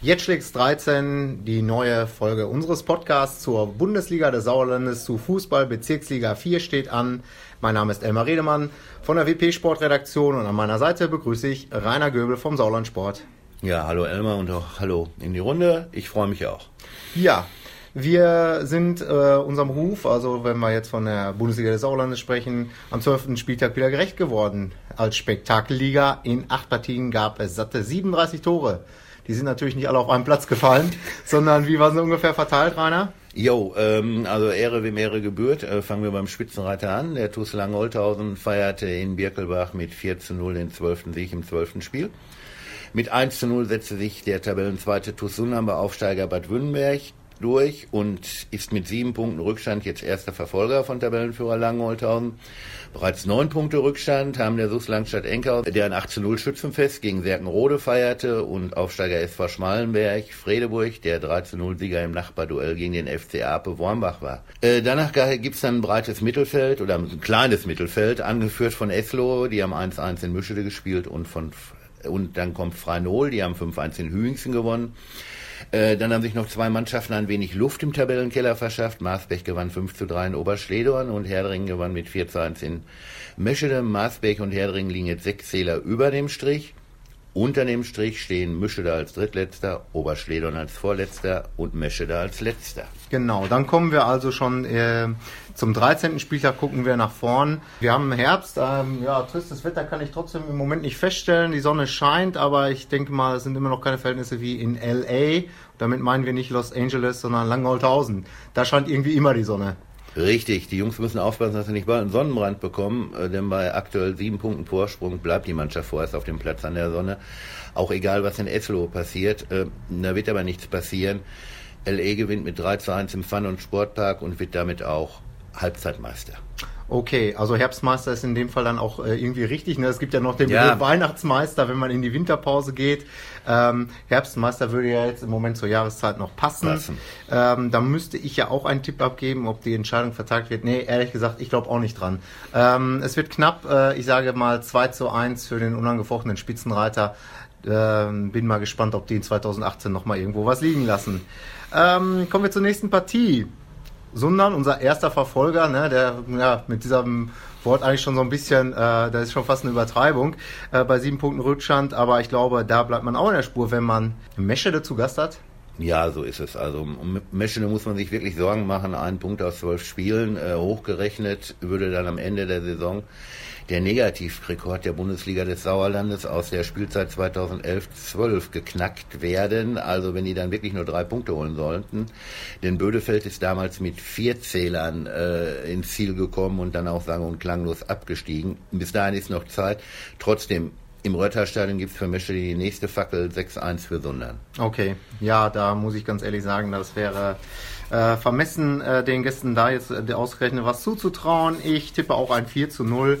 Jetzt schlägt's 13, die neue Folge unseres Podcasts zur Bundesliga des Sauerlandes zu Fußball Bezirksliga 4 steht an. Mein Name ist Elmar Redemann von der WP Sportredaktion und an meiner Seite begrüße ich Rainer Göbel vom Sauerland Sport. Ja, hallo Elmar und auch hallo in die Runde. Ich freue mich auch. Ja, wir sind äh, unserem Ruf, also wenn wir jetzt von der Bundesliga des Sauerlandes sprechen, am 12. Spieltag wieder gerecht geworden. Als Spektakelliga in acht Partien gab es satte 37 Tore. Die sind natürlich nicht alle auf einen Platz gefallen, sondern wie waren sie ungefähr verteilt, Rainer? Jo, ähm, also Ehre wem Ehre gebührt. Äh, fangen wir beim Spitzenreiter an. Der TuS Langholthausen feierte in Birkelbach mit 4 zu 0 den 12. Sieg im 12. Spiel. Mit 1 zu 0 setzte sich der Tabellenzweite TuS Sundern bei Aufsteiger Bad Wünnenberg durch und ist mit sieben Punkten Rückstand jetzt erster Verfolger von Tabellenführer Langenholthausen. Bereits neun Punkte Rückstand haben der SUS Langstadt Enkau, der ein 8 zu 0 Schützenfest gegen Serkenrode feierte und Aufsteiger SV Schmalenberg, Fredeburg, der 3 zu 0 Sieger im Nachbarduell gegen den FC Ape Wormbach war. Äh, danach gibt's dann ein breites Mittelfeld oder ein kleines Mittelfeld, angeführt von Eslo, die haben 1-1 in Mischede gespielt und von und dann kommt Freinol, die haben 5-1 in Hüingsen gewonnen. Äh, dann haben sich noch zwei Mannschaften ein wenig Luft im Tabellenkeller verschafft. Maasbech gewann 5 zu 3 in Oberschledorn und Herdringen gewann mit 4 zu 1 in Meschede. Maasbech und Herdringen liegen jetzt sechs Zähler über dem Strich. Unter dem Strich stehen Mischede als Drittletzter, Oberschledern als Vorletzter und Meschede als Letzter. Genau, dann kommen wir also schon äh, zum 13. Spieltag, gucken wir nach vorn. Wir haben Herbst, ähm, ja, tristes Wetter kann ich trotzdem im Moment nicht feststellen. Die Sonne scheint, aber ich denke mal, es sind immer noch keine Verhältnisse wie in L.A. Damit meinen wir nicht Los Angeles, sondern Langholthausen. Da scheint irgendwie immer die Sonne. Richtig, die Jungs müssen aufpassen, dass sie nicht bald einen Sonnenbrand bekommen, äh, denn bei aktuell sieben Punkten Vorsprung bleibt die Mannschaft vorerst auf dem Platz an der Sonne. Auch egal, was in Eslo passiert, äh, da wird aber nichts passieren. LE gewinnt mit 3 zu 1 im Fun- und Sportpark und wird damit auch Halbzeitmeister. Okay, also Herbstmeister ist in dem Fall dann auch äh, irgendwie richtig. Ne? Es gibt ja noch den ja. Weihnachtsmeister, wenn man in die Winterpause geht. Ähm, Herbstmeister würde ja jetzt im Moment zur Jahreszeit noch passen. passen. Ähm, da müsste ich ja auch einen Tipp abgeben, ob die Entscheidung vertagt wird. Nee, ehrlich gesagt, ich glaube auch nicht dran. Ähm, es wird knapp, äh, ich sage mal 2 zu 1 für den unangefochtenen Spitzenreiter. Ähm, bin mal gespannt, ob die in 2018 nochmal irgendwo was liegen lassen. Ähm, kommen wir zur nächsten Partie. Sundern, unser erster Verfolger, ne, der ja, mit diesem Wort eigentlich schon so ein bisschen, äh, das ist schon fast eine Übertreibung, äh, bei sieben Punkten Rückstand, aber ich glaube, da bleibt man auch in der Spur, wenn man Meschede zu Gast hat. Ja, so ist es. Also um Meschede muss man sich wirklich Sorgen machen. Ein Punkt aus zwölf Spielen, äh, hochgerechnet, würde dann am Ende der Saison der Negativrekord der Bundesliga des Sauerlandes aus der Spielzeit 2011-12 geknackt werden. Also wenn die dann wirklich nur drei Punkte holen sollten. Denn Bödefeld ist damals mit vier Zählern äh, ins Ziel gekommen und dann auch sagen und klanglos abgestiegen. Bis dahin ist noch Zeit. Trotzdem, im Rötterstadion gibt es für Mesche die nächste Fackel 6-1 für Sundern. Okay, ja, da muss ich ganz ehrlich sagen, das wäre äh, vermessen, äh, den Gästen da jetzt äh, ausgerechnet was zuzutrauen. Ich tippe auch ein 4 zu 0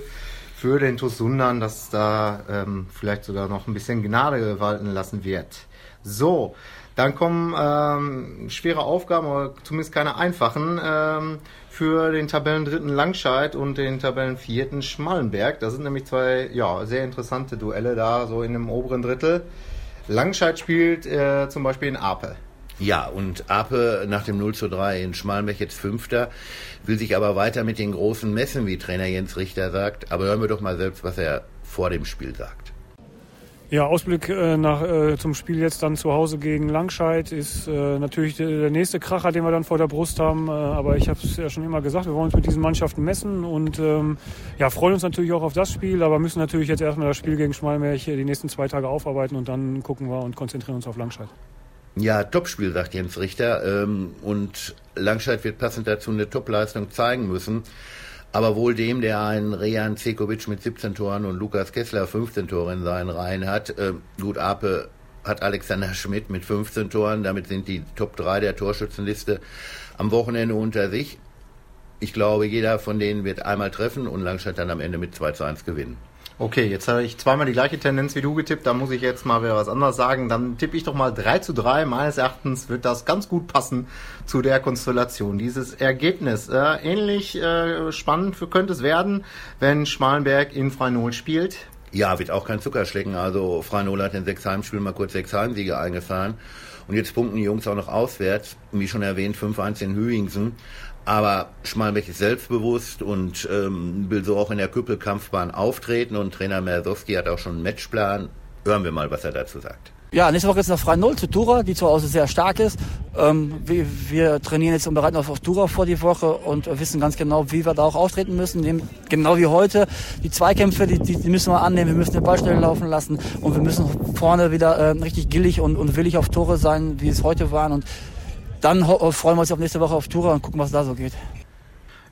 für den TuS Sundern, dass da ähm, vielleicht sogar noch ein bisschen Gnade walten lassen wird. So, dann kommen ähm, schwere Aufgaben, aber zumindest keine einfachen, ähm, für den Tabellendritten Langscheid und den Tabellenvierten Schmallenberg. Das sind nämlich zwei ja, sehr interessante Duelle da, so in dem oberen Drittel. Langscheid spielt äh, zum Beispiel in Apel. Ja, und Ape nach dem 0 zu 3 in Schmalenberg jetzt Fünfter, will sich aber weiter mit den großen messen, wie Trainer Jens Richter sagt. Aber hören wir doch mal selbst, was er vor dem Spiel sagt. Ja, Ausblick äh, nach, äh, zum Spiel jetzt dann zu Hause gegen Langscheid ist äh, natürlich der nächste Kracher, den wir dann vor der Brust haben. Äh, aber ich habe es ja schon immer gesagt, wir wollen uns mit diesen Mannschaften messen und ähm, ja, freuen uns natürlich auch auf das Spiel, aber müssen natürlich jetzt erstmal das Spiel gegen Schmalmärch die nächsten zwei Tage aufarbeiten und dann gucken wir und konzentrieren uns auf Langscheid. Ja, Topspiel, sagt Jens Richter. Ähm, und Langscheid wird passend dazu eine Topleistung zeigen müssen. Aber wohl dem, der einen Rejan Cekovic mit 17 Toren und Lukas Kessler 15 Tore in seinen Reihen hat. Gut, Ape hat Alexander Schmidt mit 15 Toren. Damit sind die Top 3 der Torschützenliste am Wochenende unter sich. Ich glaube, jeder von denen wird einmal treffen und Langscheid dann am Ende mit 2 zu 1 gewinnen. Okay, jetzt habe ich zweimal die gleiche Tendenz wie du getippt, da muss ich jetzt mal wieder was anderes sagen. Dann tippe ich doch mal 3 zu 3. Meines Erachtens wird das ganz gut passen zu der Konstellation. Dieses Ergebnis, äh, ähnlich äh, spannend könnte es werden, wenn Schmalenberg in Freinol spielt. Ja, wird auch kein Zuckerschlecken. Also Freinol hat in sechs Heimspielen mal kurz sechs Heimsiege eingefahren. Und jetzt punkten die Jungs auch noch auswärts. Wie schon erwähnt, 5-1 in Hüingsen. Aber Schmalbeck ist selbstbewusst und ähm, will so auch in der Küppelkampfbahn auftreten. Und Trainer Mersowski hat auch schon einen Matchplan. Hören wir mal, was er dazu sagt. Ja, nächste Woche ist noch frei Null zu Tura, die zu Hause sehr stark ist. Ähm, wir, wir, trainieren jetzt und bereiten uns auf Tura vor die Woche und wissen ganz genau, wie wir da auch auftreten müssen. Dem, genau wie heute. Die Zweikämpfe, die, die, die, müssen wir annehmen. Wir müssen den Ball schnell laufen lassen und wir müssen vorne wieder äh, richtig gillig und, und willig auf Tore sein, wie es heute waren. Und dann freuen wir uns auf nächste Woche auf Tura und gucken, was da so geht.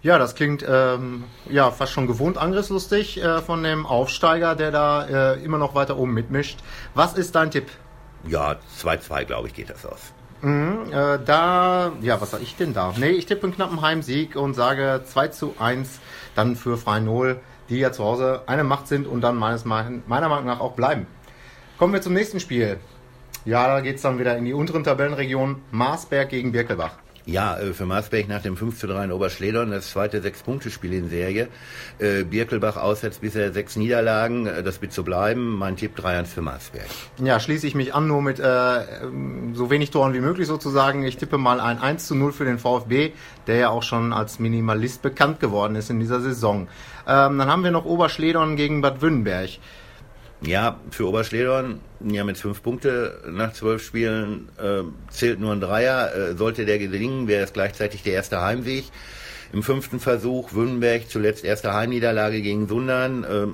Ja, das klingt ähm, ja fast schon gewohnt angriffslustig äh, von dem Aufsteiger, der da äh, immer noch weiter oben mitmischt. Was ist dein Tipp? Ja, 2-2, glaube ich, geht das aus. Mhm, äh, da, ja, was sag ich denn da? Nee, ich tippe einen knappen Heimsieg und sage 2 zu 1 dann für Freinol, die ja zu Hause eine Macht sind und dann meines, meiner Meinung nach auch bleiben. Kommen wir zum nächsten Spiel. Ja, da geht es dann wieder in die unteren Tabellenregionen. Marsberg gegen Birkelbach. Ja, äh, für Marsberg nach dem 5 zu 3 in Oberschledern das zweite Sechs-Punkte-Spiel in Serie. Äh, Birkelbach auswärts bisher sechs Niederlagen, äh, das wird so bleiben. Mein Tipp 3-1 für Marsberg. Ja, schließe ich mich an, nur mit äh, so wenig Toren wie möglich sozusagen. Ich tippe mal ein 1 zu 0 für den VfB, der ja auch schon als Minimalist bekannt geworden ist in dieser Saison. Ähm, dann haben wir noch Oberschledern gegen Bad Wünnenberg. Ja, für Oberschledorn, ja mit fünf Punkte nach zwölf Spielen äh, zählt nur ein Dreier. Äh, sollte der gelingen, wäre es gleichzeitig der erste Heimweg. Im fünften Versuch Wünnenberg zuletzt erste Heimniederlage gegen Sundern. Äh,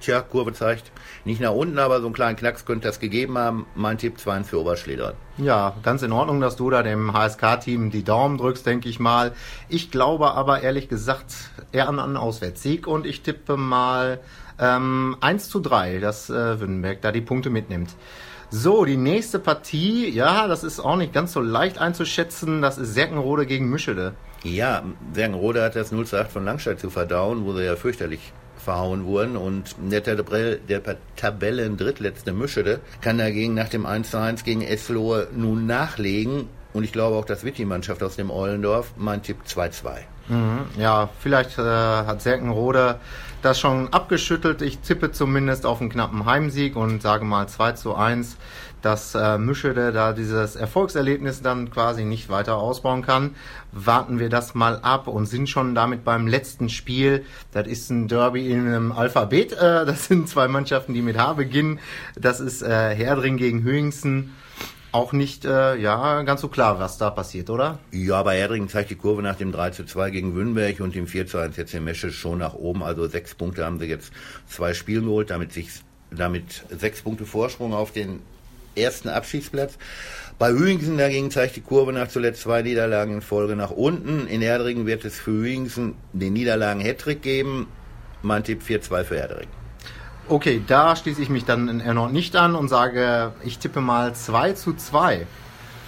tja, Kurve zeigt nicht nach unten, aber so einen kleinen Knacks könnte das gegeben haben. Mein Tipp 2 für Oberschledorn. Ja, ganz in Ordnung, dass du da dem HSK-Team die Daumen drückst, denke ich mal. Ich glaube aber ehrlich gesagt eher an einen Auswärtssieg und ich tippe mal ähm, 1 zu 3, dass äh, Württemberg da die Punkte mitnimmt. So, die nächste Partie, ja, das ist auch nicht ganz so leicht einzuschätzen. Das ist Serkenrode gegen Mischede. Ja, Serkenrode hat das 0 zu 8 von Langstedt zu verdauen, wo sie ja fürchterlich verhauen wurden. Und der, Tabell, der Tabellen drittletzte Mischede kann dagegen nach dem 1 zu 1 gegen Eslohe nun nachlegen. Und ich glaube auch, dass wird die Mannschaft aus dem Eulendorf. Mein Tipp 2-2. Mhm, ja, vielleicht äh, hat Serkenrode das schon abgeschüttelt. Ich tippe zumindest auf einen knappen Heimsieg und sage mal 2 zu 1, dass äh, Mischede da dieses Erfolgserlebnis dann quasi nicht weiter ausbauen kann. Warten wir das mal ab und sind schon damit beim letzten Spiel. Das ist ein Derby in einem Alphabet. Äh, das sind zwei Mannschaften, die mit H beginnen. Das ist äh, Herdring gegen Höhingsen auch nicht äh, ja, ganz so klar, was da passiert, oder? Ja, bei Erdringen zeigt die Kurve nach dem 3 zu 2 gegen Wünnberg und dem 4 zu 1 jetzt in Mesche schon nach oben. Also sechs Punkte haben sie jetzt zwei Spielen geholt, damit damit sechs Punkte Vorsprung auf den ersten Abschiedsplatz. Bei Hüingsen dagegen zeigt die Kurve nach zuletzt zwei Niederlagen in Folge nach unten. In Erdringen wird es für Hüingsen den Niederlagen Hattrick geben. Mein Tipp 4-2 für Erdringen. Okay, da schließe ich mich dann erneut nicht an und sage, ich tippe mal 2 zu 2.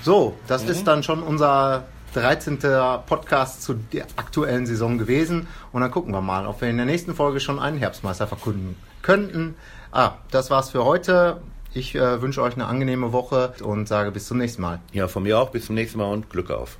So, das mhm. ist dann schon unser 13. Podcast zu der aktuellen Saison gewesen. Und dann gucken wir mal, ob wir in der nächsten Folge schon einen Herbstmeister verkünden könnten. Ah, das war's für heute. Ich äh, wünsche euch eine angenehme Woche und sage bis zum nächsten Mal. Ja, von mir auch bis zum nächsten Mal und Glück auf.